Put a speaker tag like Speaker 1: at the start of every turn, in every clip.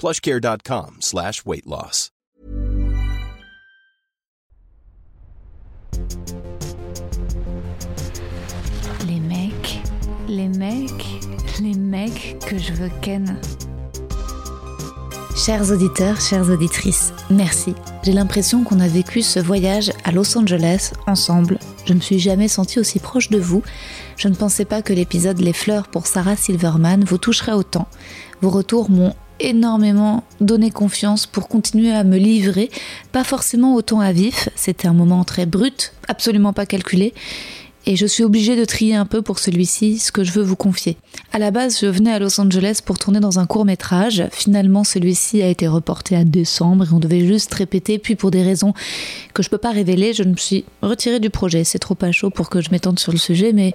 Speaker 1: plushcare.com slash weight loss.
Speaker 2: Les mecs, les mecs, les mecs que je veux ken. Chers auditeurs, chères auditrices, merci. J'ai l'impression qu'on a vécu ce voyage à Los Angeles ensemble. Je ne me suis jamais sentie aussi proche de vous. Je ne pensais pas que l'épisode Les fleurs pour Sarah Silverman vous toucherait autant. Vos retours m'ont énormément donné confiance pour continuer à me livrer, pas forcément autant à vif, c'était un moment très brut, absolument pas calculé, et je suis obligée de trier un peu pour celui-ci ce que je veux vous confier. À la base, je venais à Los Angeles pour tourner dans un court métrage. Finalement, celui-ci a été reporté à décembre et on devait juste répéter. Puis, pour des raisons que je peux pas révéler, je me suis retirée du projet. C'est trop pas chaud pour que je m'étende sur le sujet, mais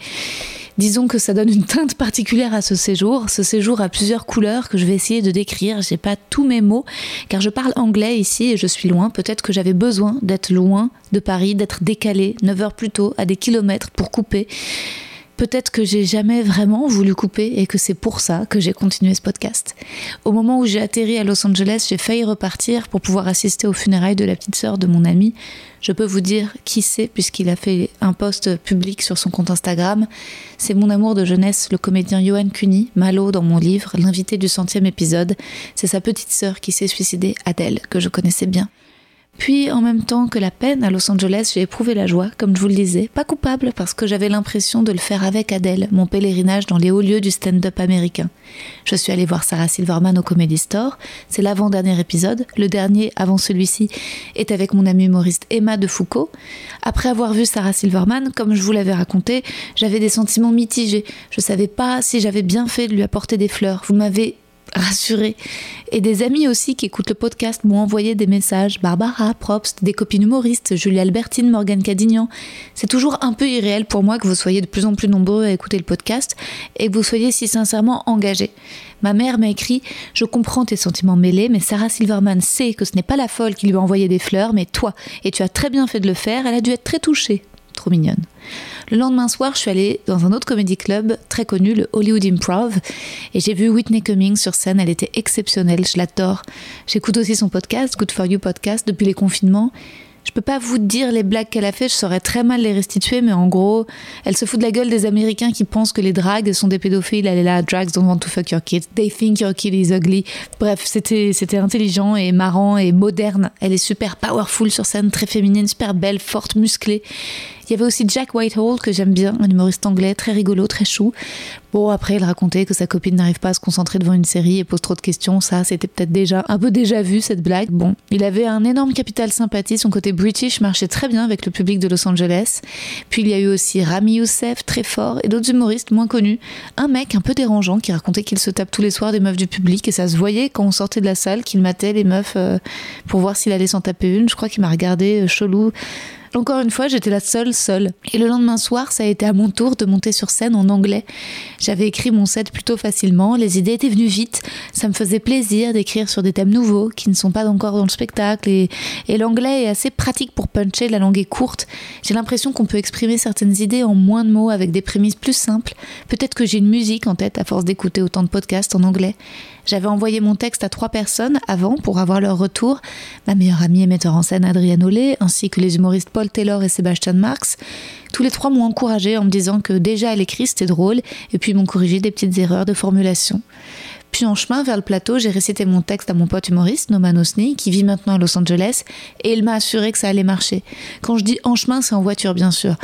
Speaker 2: Disons que ça donne une teinte particulière à ce séjour. Ce séjour a plusieurs couleurs que je vais essayer de décrire. J'ai pas tous mes mots car je parle anglais ici et je suis loin. Peut-être que j'avais besoin d'être loin de Paris, d'être décalé 9 heures plus tôt à des kilomètres pour couper. Peut-être que j'ai jamais vraiment voulu couper et que c'est pour ça que j'ai continué ce podcast. Au moment où j'ai atterri à Los Angeles, j'ai failli repartir pour pouvoir assister aux funérailles de la petite sœur de mon ami. Je peux vous dire qui c'est puisqu'il a fait un post public sur son compte Instagram. C'est mon amour de jeunesse, le comédien Johan Cuny, Malo dans mon livre, l'invité du centième épisode. C'est sa petite sœur qui s'est suicidée, Adèle, que je connaissais bien. Puis, en même temps que la peine à Los Angeles, j'ai éprouvé la joie, comme je vous le disais, pas coupable parce que j'avais l'impression de le faire avec Adèle, mon pèlerinage dans les hauts lieux du stand-up américain. Je suis allée voir Sarah Silverman au Comedy Store, c'est l'avant-dernier épisode, le dernier avant celui-ci est avec mon amie humoriste Emma de Foucault. Après avoir vu Sarah Silverman, comme je vous l'avais raconté, j'avais des sentiments mitigés. Je savais pas si j'avais bien fait de lui apporter des fleurs. Vous m'avez rassurée. Et des amis aussi qui écoutent le podcast m'ont envoyé des messages. Barbara, Probst, des copines humoristes, Julie Albertine, Morgane Cadignan. C'est toujours un peu irréel pour moi que vous soyez de plus en plus nombreux à écouter le podcast et que vous soyez si sincèrement engagés. Ma mère m'a écrit Je comprends tes sentiments mêlés, mais Sarah Silverman sait que ce n'est pas la folle qui lui a envoyé des fleurs, mais toi. Et tu as très bien fait de le faire, elle a dû être très touchée. Trop mignonne. Le lendemain soir, je suis allée dans un autre comédie club très connu, le Hollywood Improv, et j'ai vu Whitney Cummings sur scène. Elle était exceptionnelle, je l'adore. J'écoute aussi son podcast, Good for You podcast, depuis les confinements. Je peux pas vous dire les blagues qu'elle a fait, je saurais très mal les restituer, mais en gros, elle se fout de la gueule des Américains qui pensent que les drags sont des pédophiles. Elle est là, drags don't want to fuck your kid. They think your kid is ugly. Bref, c'était, c'était intelligent et marrant et moderne. Elle est super powerful sur scène, très féminine, super belle, forte, musclée. Il y avait aussi Jack Whitehall, que j'aime bien, un humoriste anglais, très rigolo, très chou. Bon, après, il racontait que sa copine n'arrive pas à se concentrer devant une série et pose trop de questions. Ça, c'était peut-être déjà un peu déjà vu, cette blague. Bon, il avait un énorme capital sympathie. Son côté british marchait très bien avec le public de Los Angeles. Puis il y a eu aussi Rami Youssef, très fort, et d'autres humoristes moins connus. Un mec un peu dérangeant qui racontait qu'il se tape tous les soirs des meufs du public et ça se voyait quand on sortait de la salle qu'il matait les meufs euh, pour voir s'il allait s'en taper une. Je crois qu'il m'a regardé euh, chelou. Encore une fois, j'étais la seule, seule. Et le lendemain soir, ça a été à mon tour de monter sur scène en anglais. J'avais écrit mon set plutôt facilement, les idées étaient venues vite, ça me faisait plaisir d'écrire sur des thèmes nouveaux qui ne sont pas encore dans le spectacle. Et, et l'anglais est assez pratique pour puncher, la langue est courte. J'ai l'impression qu'on peut exprimer certaines idées en moins de mots avec des prémices plus simples. Peut-être que j'ai une musique en tête à force d'écouter autant de podcasts en anglais. J'avais envoyé mon texte à trois personnes avant pour avoir leur retour. Ma meilleure amie et metteur en scène Adrienne Olé, ainsi que les humoristes Paul Taylor et Sébastien Marx. Tous les trois m'ont encouragé en me disant que déjà à l'écrit c'était drôle et puis m'ont corrigé des petites erreurs de formulation. Puis en chemin vers le plateau, j'ai récité mon texte à mon pote humoriste, Noman Osni, qui vit maintenant à Los Angeles, et il m'a assuré que ça allait marcher. Quand je dis en chemin, c'est en voiture, bien sûr.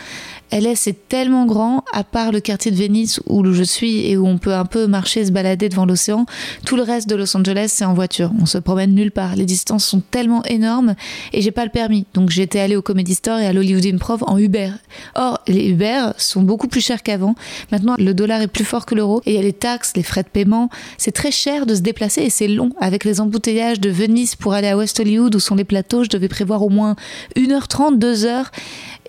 Speaker 2: LA, c'est tellement grand, à part le quartier de Venise où je suis et où on peut un peu marcher, se balader devant l'océan. Tout le reste de Los Angeles, c'est en voiture. On se promène nulle part. Les distances sont tellement énormes et j'ai pas le permis. Donc j'étais allée au Comedy Store et à l'Hollywood Improv en Uber. Or, les Uber sont beaucoup plus chers qu'avant. Maintenant, le dollar est plus fort que l'euro et il y a les taxes, les frais de paiement. C'est très cher de se déplacer et c'est long. Avec les embouteillages de Venise pour aller à West Hollywood où sont les plateaux, je devais prévoir au moins 1h30, 2h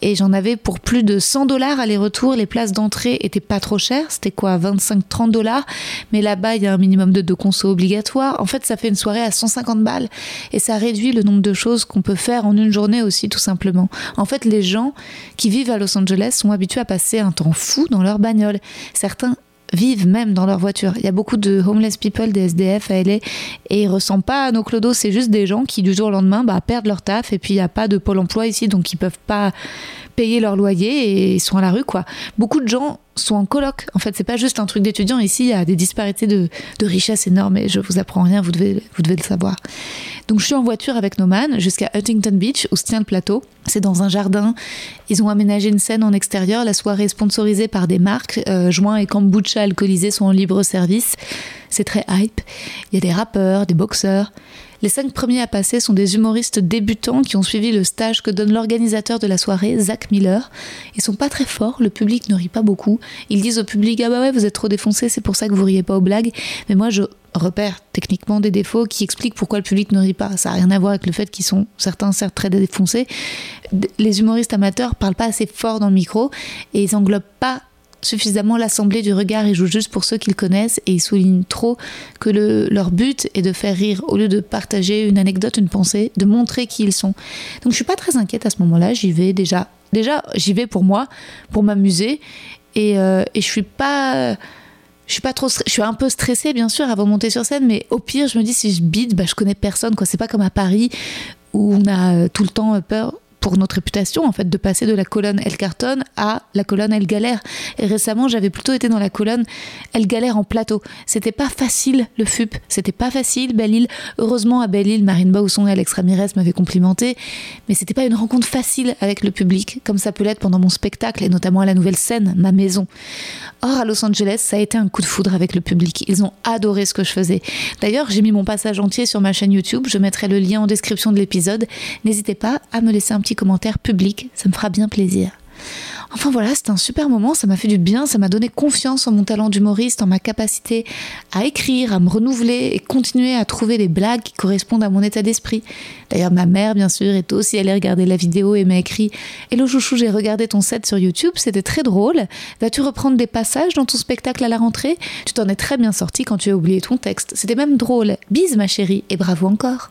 Speaker 2: et j'en avais pour plus de 100 dollars aller-retour. Les places d'entrée étaient pas trop chères, c'était quoi 25-30 dollars, mais là-bas il y a un minimum de deux consos obligatoires. En fait, ça fait une soirée à 150 balles et ça réduit le nombre de choses qu'on peut faire en une journée aussi, tout simplement. En fait, les gens qui vivent à Los Angeles sont habitués à passer un temps fou dans leur bagnole. Certains vivent même dans leur voiture. Il y a beaucoup de homeless people, des SDF à LA, et ils ressemblent pas nos clodos, c'est juste des gens qui du jour au lendemain bah, perdent leur taf, et puis il n'y a pas de pôle emploi ici, donc ils peuvent pas payer leur loyer et ils sont à la rue quoi. Beaucoup de gens sont en coloc. En fait, c'est pas juste un truc d'étudiant. Ici, il y a des disparités de, de richesse énormes et je vous apprends rien, vous devez, vous devez le savoir. Donc, je suis en voiture avec Noman jusqu'à Huntington Beach où se tient le plateau. C'est dans un jardin. Ils ont aménagé une scène en extérieur. La soirée est sponsorisée par des marques. Euh, joint et kombucha alcoolisés sont en libre service. C'est très hype. Il y a des rappeurs, des boxeurs. Les cinq premiers à passer sont des humoristes débutants qui ont suivi le stage que donne l'organisateur de la soirée, Zach Miller. Ils sont pas très forts, le public ne rit pas beaucoup. Ils disent au public Ah bah ouais, vous êtes trop défoncé, c'est pour ça que vous riez pas aux blagues. Mais moi, je repère techniquement des défauts qui expliquent pourquoi le public ne rit pas. Ça n'a rien à voir avec le fait qu'ils sont certains certes très défoncés. Les humoristes amateurs parlent pas assez fort dans le micro et ils englobent pas suffisamment l'assemblée du regard, ils jouent juste pour ceux qu'ils connaissent et ils soulignent trop que le, leur but est de faire rire au lieu de partager une anecdote, une pensée, de montrer qui ils sont. Donc je suis pas très inquiète à ce moment-là, j'y vais déjà. Déjà, j'y vais pour moi, pour m'amuser et, euh, je suis pas je suis pas trop je suis un peu stressée bien sûr avant de monter sur scène mais au pire je me dis si je bide bah je connais personne quoi c'est pas comme à Paris où on a euh, tout le temps peur pour notre réputation, en fait, de passer de la colonne Elle cartonne à la colonne Elle galère. Et récemment, j'avais plutôt été dans la colonne Elle galère en plateau. C'était pas facile, le FUP. C'était pas facile, Belle-Île. Heureusement, à Belle-Île, Marine Bausson et Alex Ramirez m'avaient complimenté. Mais c'était pas une rencontre facile avec le public, comme ça peut l'être pendant mon spectacle, et notamment à la nouvelle scène, ma maison. Or, à Los Angeles, ça a été un coup de foudre avec le public. Ils ont adoré ce que je faisais. D'ailleurs, j'ai mis mon passage entier sur ma chaîne YouTube. Je mettrai le lien en description de l'épisode. N'hésitez pas à me laisser un petit commentaires publics, ça me fera bien plaisir. Enfin voilà, c'était un super moment, ça m'a fait du bien, ça m'a donné confiance en mon talent d'humoriste, en ma capacité à écrire, à me renouveler et continuer à trouver des blagues qui correspondent à mon état d'esprit. D'ailleurs, ma mère, bien sûr, est aussi allée regarder la vidéo et m'a écrit Hello chouchou, j'ai regardé ton set sur YouTube, c'était très drôle. Vas-tu reprendre des passages dans ton spectacle à la rentrée? Tu t'en es très bien sorti quand tu as oublié ton texte. C'était même drôle. Bise ma chérie et bravo encore.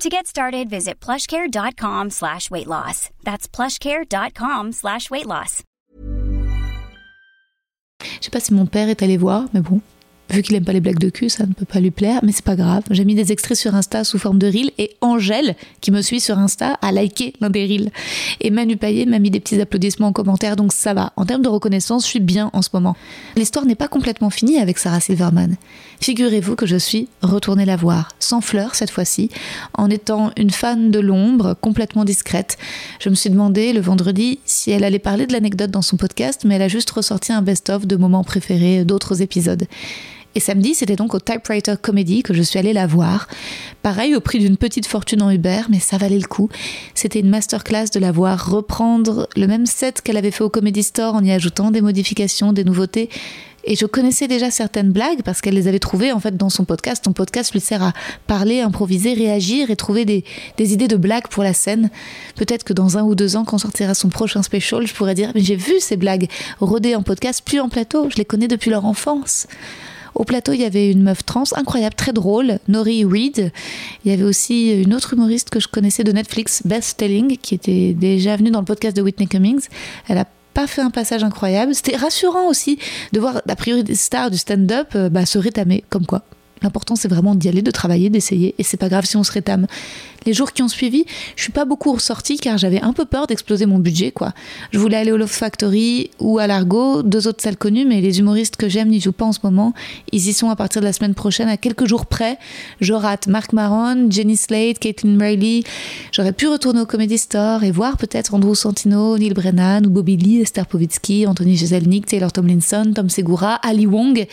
Speaker 3: To get started, visit plushcare.com slash weight loss. That's plushcare.com slash weight loss.
Speaker 2: Je sais pas si mon père est allé voir, mais bon, vu qu'il aime pas les blagues de cul, ça ne peut pas lui plaire, mais c'est pas grave. J'ai mis des extraits sur Insta sous forme de reel et Angèle, qui me suit sur Insta, a liké l'un des reels. Et Manu Payet m'a mis des petits applaudissements en commentaire, donc ça va. En termes de reconnaissance, je suis bien en ce moment. L'histoire n'est pas complètement finie avec Sarah Silverman. Figurez-vous que je suis retournée la voir, sans fleurs cette fois-ci, en étant une fan de l'ombre, complètement discrète. Je me suis demandé le vendredi si elle allait parler de l'anecdote dans son podcast, mais elle a juste ressorti un best-of de moments préférés d'autres épisodes. Et samedi, c'était donc au Typewriter Comedy que je suis allée la voir. Pareil, au prix d'une petite fortune en Uber, mais ça valait le coup. C'était une masterclass de la voir reprendre le même set qu'elle avait fait au Comedy Store en y ajoutant des modifications, des nouveautés. Et je connaissais déjà certaines blagues parce qu'elle les avait trouvées en fait dans son podcast. Son podcast lui sert à parler, improviser, réagir et trouver des, idées de blagues pour la scène. Peut-être que dans un ou deux ans, quand sortira son prochain special, je pourrais dire mais j'ai vu ces blagues rodées en podcast, puis en plateau. Je les connais depuis leur enfance. Au plateau, il y avait une meuf trans incroyable, très drôle, Nori Reed. Il y avait aussi une autre humoriste que je connaissais de Netflix, Beth Stelling, qui était déjà venue dans le podcast de Whitney Cummings. Elle a pas fait un passage incroyable. C'était rassurant aussi de voir, a priori, des stars du stand-up euh, bah, se rétamer, comme quoi. L'important, c'est vraiment d'y aller, de travailler, d'essayer, et c'est pas grave si on se rétame les jours qui ont suivi, je suis pas beaucoup ressortie car j'avais un peu peur d'exploser mon budget, quoi. Je voulais aller au Love Factory ou à l'Argo, deux autres salles connues, mais les humoristes que j'aime n'y jouent pas en ce moment. Ils y sont à partir de la semaine prochaine, à quelques jours près. Je rate Mark Maron, Jenny Slate, Caitlin Riley. J'aurais pu retourner au Comedy Store et voir peut-être Andrew Santino, Neil Brennan ou Bobby Lee, Esther Povitsky, Anthony Jeselnik, Taylor Tomlinson, Tom Segura, Ali Wong.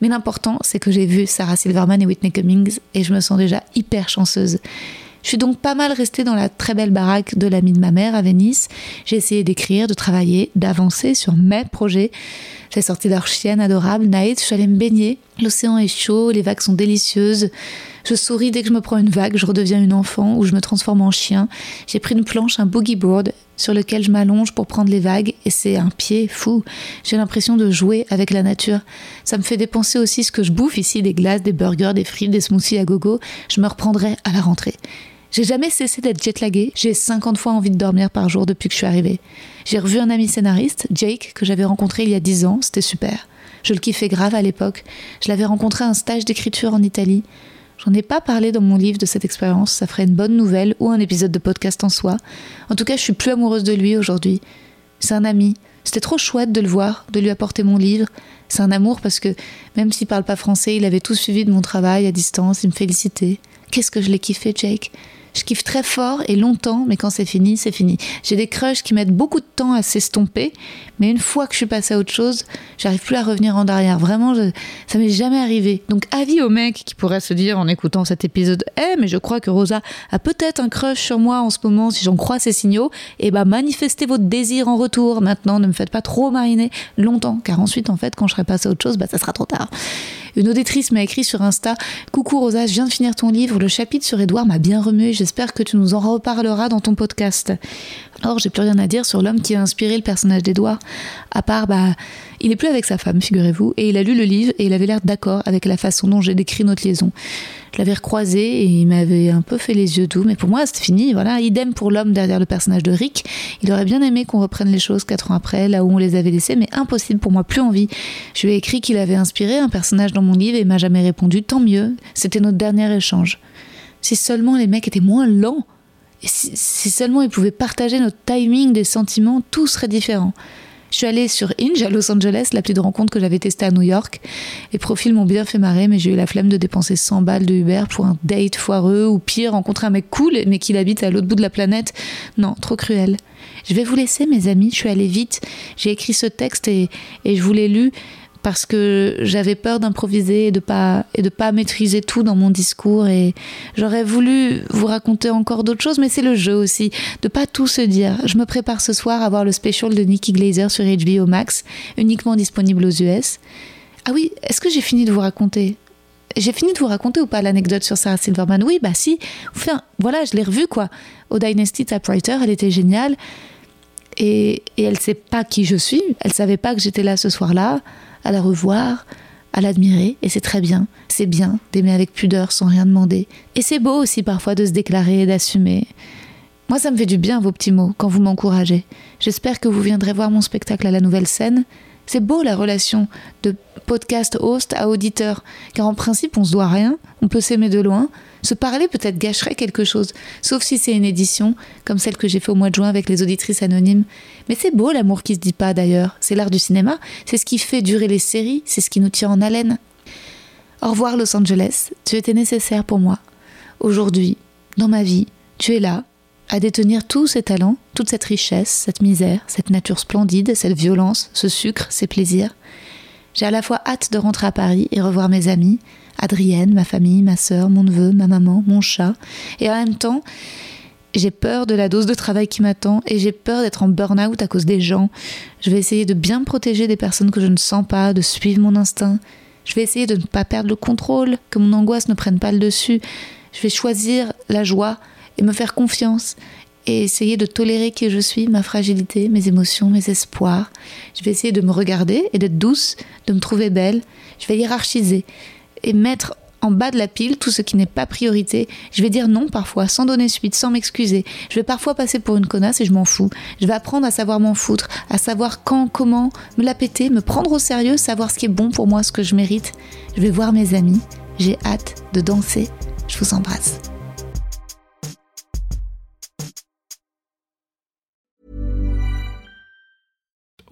Speaker 2: Mais l'important, c'est que j'ai vu Sarah Silverman et Whitney Cummings et je me sens déjà hyper chanceuse. Je suis donc pas mal restée dans la très belle baraque de l'ami de ma mère à Venise. J'ai essayé d'écrire, de travailler, d'avancer sur mes projets. J'ai sorti leur chienne adorable, Night. Je suis allée me baigner. L'océan est chaud, les vagues sont délicieuses. Je souris dès que je me prends une vague, je redeviens une enfant ou je me transforme en chien. J'ai pris une planche, un boogie board sur lequel je m'allonge pour prendre les vagues et c'est un pied fou. J'ai l'impression de jouer avec la nature. Ça me fait dépenser aussi ce que je bouffe ici, des glaces, des burgers, des frites, des smoothies à gogo. Je me reprendrai à la rentrée. J'ai jamais cessé d'être jetlagué. J'ai 50 fois envie de dormir par jour depuis que je suis arrivée. J'ai revu un ami scénariste, Jake, que j'avais rencontré il y a 10 ans. C'était super. Je le kiffais grave à l'époque. Je l'avais rencontré à un stage d'écriture en Italie. J'en ai pas parlé dans mon livre de cette expérience. Ça ferait une bonne nouvelle ou un épisode de podcast en soi. En tout cas, je suis plus amoureuse de lui aujourd'hui. C'est un ami. C'était trop chouette de le voir, de lui apporter mon livre. C'est un amour parce que même s'il parle pas français, il avait tout suivi de mon travail à distance, il me félicitait. Qu'est-ce que je l'ai kiffé, Jake? Je kiffe très fort et longtemps, mais quand c'est fini, c'est fini. J'ai des crushs qui mettent beaucoup de temps à s'estomper, mais une fois que je suis passée à autre chose, j'arrive plus à revenir en arrière. Vraiment, je, ça m'est jamais arrivé. Donc, avis aux mecs qui pourraient se dire en écoutant cet épisode, eh, mais je crois que Rosa a peut-être un crush sur moi en ce moment, si j'en crois ces signaux, et eh bah, manifestez votre désir en retour. Maintenant, ne me faites pas trop mariner longtemps, car ensuite, en fait, quand je serai passée à autre chose, bah, ça sera trop tard. Une auditrice m'a écrit sur Insta Coucou Rosa, je viens de finir ton livre. Le chapitre sur Edouard m'a bien remué. J'espère que tu nous en reparleras dans ton podcast. Or, j'ai plus rien à dire sur l'homme qui a inspiré le personnage d'Edouard. À part, bah, il est plus avec sa femme, figurez-vous, et il a lu le livre et il avait l'air d'accord avec la façon dont j'ai décrit notre liaison. Je l'avais recroisé et il m'avait un peu fait les yeux doux, mais pour moi c'était fini, voilà. Idem pour l'homme derrière le personnage de Rick. Il aurait bien aimé qu'on reprenne les choses quatre ans après, là où on les avait laissées, mais impossible pour moi, plus envie. Je lui ai écrit qu'il avait inspiré un personnage dans mon livre et il m'a jamais répondu, tant mieux. C'était notre dernier échange. Si seulement les mecs étaient moins lents, et si seulement ils pouvaient partager notre timing des sentiments, tout serait différent. Je suis allée sur Inge à Los Angeles, l'appli de rencontre que j'avais testée à New York. Les profils m'ont bien fait marrer, mais j'ai eu la flemme de dépenser 100 balles de Uber pour un date foireux ou pire, rencontrer un mec cool mais qu'il habite à l'autre bout de la planète. Non, trop cruel. Je vais vous laisser, mes amis. Je suis allée vite. J'ai écrit ce texte et, et je vous l'ai lu parce que j'avais peur d'improviser et de pas et de pas maîtriser tout dans mon discours et j'aurais voulu vous raconter encore d'autres choses mais c'est le jeu aussi de pas tout se dire. Je me prépare ce soir à voir le special de Nikki Glazer sur HBO Max uniquement disponible aux US. Ah oui, est-ce que j'ai fini de vous raconter? J'ai fini de vous raconter ou pas l'anecdote sur Sarah Silverman? Oui, bah si. Enfin, voilà, je l'ai revue quoi. Au Dynasty Typewriter, elle était géniale. Et, et elle sait pas qui je suis. Elle savait pas que j'étais là ce soir-là à la revoir, à l'admirer, et c'est très bien. C'est bien d'aimer avec pudeur sans rien demander. Et c'est beau aussi parfois de se déclarer et d'assumer. Moi, ça me fait du bien vos petits mots quand vous m'encouragez. J'espère que vous viendrez voir mon spectacle à la nouvelle scène. C'est beau la relation de podcast host à auditeur, car en principe on se doit rien, on peut s'aimer de loin, se parler peut-être gâcherait quelque chose, sauf si c'est une édition, comme celle que j'ai fait au mois de juin avec les auditrices anonymes. Mais c'est beau l'amour qui se dit pas d'ailleurs, c'est l'art du cinéma, c'est ce qui fait durer les séries, c'est ce qui nous tient en haleine. Au revoir Los Angeles, tu étais nécessaire pour moi. Aujourd'hui, dans ma vie, tu es là, à détenir tous ces talents, toute cette richesse, cette misère, cette nature splendide, cette violence, ce sucre, ces plaisirs. J'ai à la fois hâte de rentrer à Paris et revoir mes amis, Adrienne, ma famille, ma sœur, mon neveu, ma maman, mon chat. Et en même temps, j'ai peur de la dose de travail qui m'attend et j'ai peur d'être en burn-out à cause des gens. Je vais essayer de bien me protéger des personnes que je ne sens pas, de suivre mon instinct. Je vais essayer de ne pas perdre le contrôle, que mon angoisse ne prenne pas le dessus. Je vais choisir la joie et me faire confiance et essayer de tolérer qui je suis, ma fragilité, mes émotions, mes espoirs. Je vais essayer de me regarder et d'être douce, de me trouver belle. Je vais hiérarchiser et mettre en bas de la pile tout ce qui n'est pas priorité. Je vais dire non parfois, sans donner suite, sans m'excuser. Je vais parfois passer pour une connasse et je m'en fous. Je vais apprendre à savoir m'en foutre, à savoir quand, comment, me la péter, me prendre au sérieux, savoir ce qui est bon pour moi, ce que je mérite. Je vais voir mes amis. J'ai hâte de danser. Je vous embrasse.